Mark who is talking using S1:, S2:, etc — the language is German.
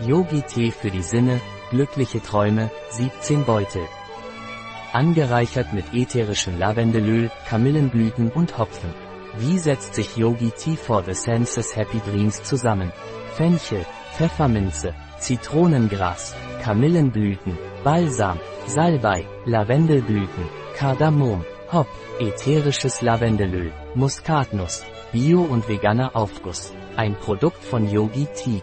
S1: Yogi-Tee für die Sinne, glückliche Träume, 17 Beutel. Angereichert mit ätherischem Lavendelöl, Kamillenblüten und Hopfen. Wie setzt sich Yogi Tea for the Senses Happy Dreams zusammen? Fenchel, Pfefferminze, Zitronengras, Kamillenblüten, Balsam, Salbei, Lavendelblüten, Kardamom, Hop, ätherisches Lavendelöl, Muskatnuss, Bio und veganer Aufguss. Ein Produkt von Yogi Tea.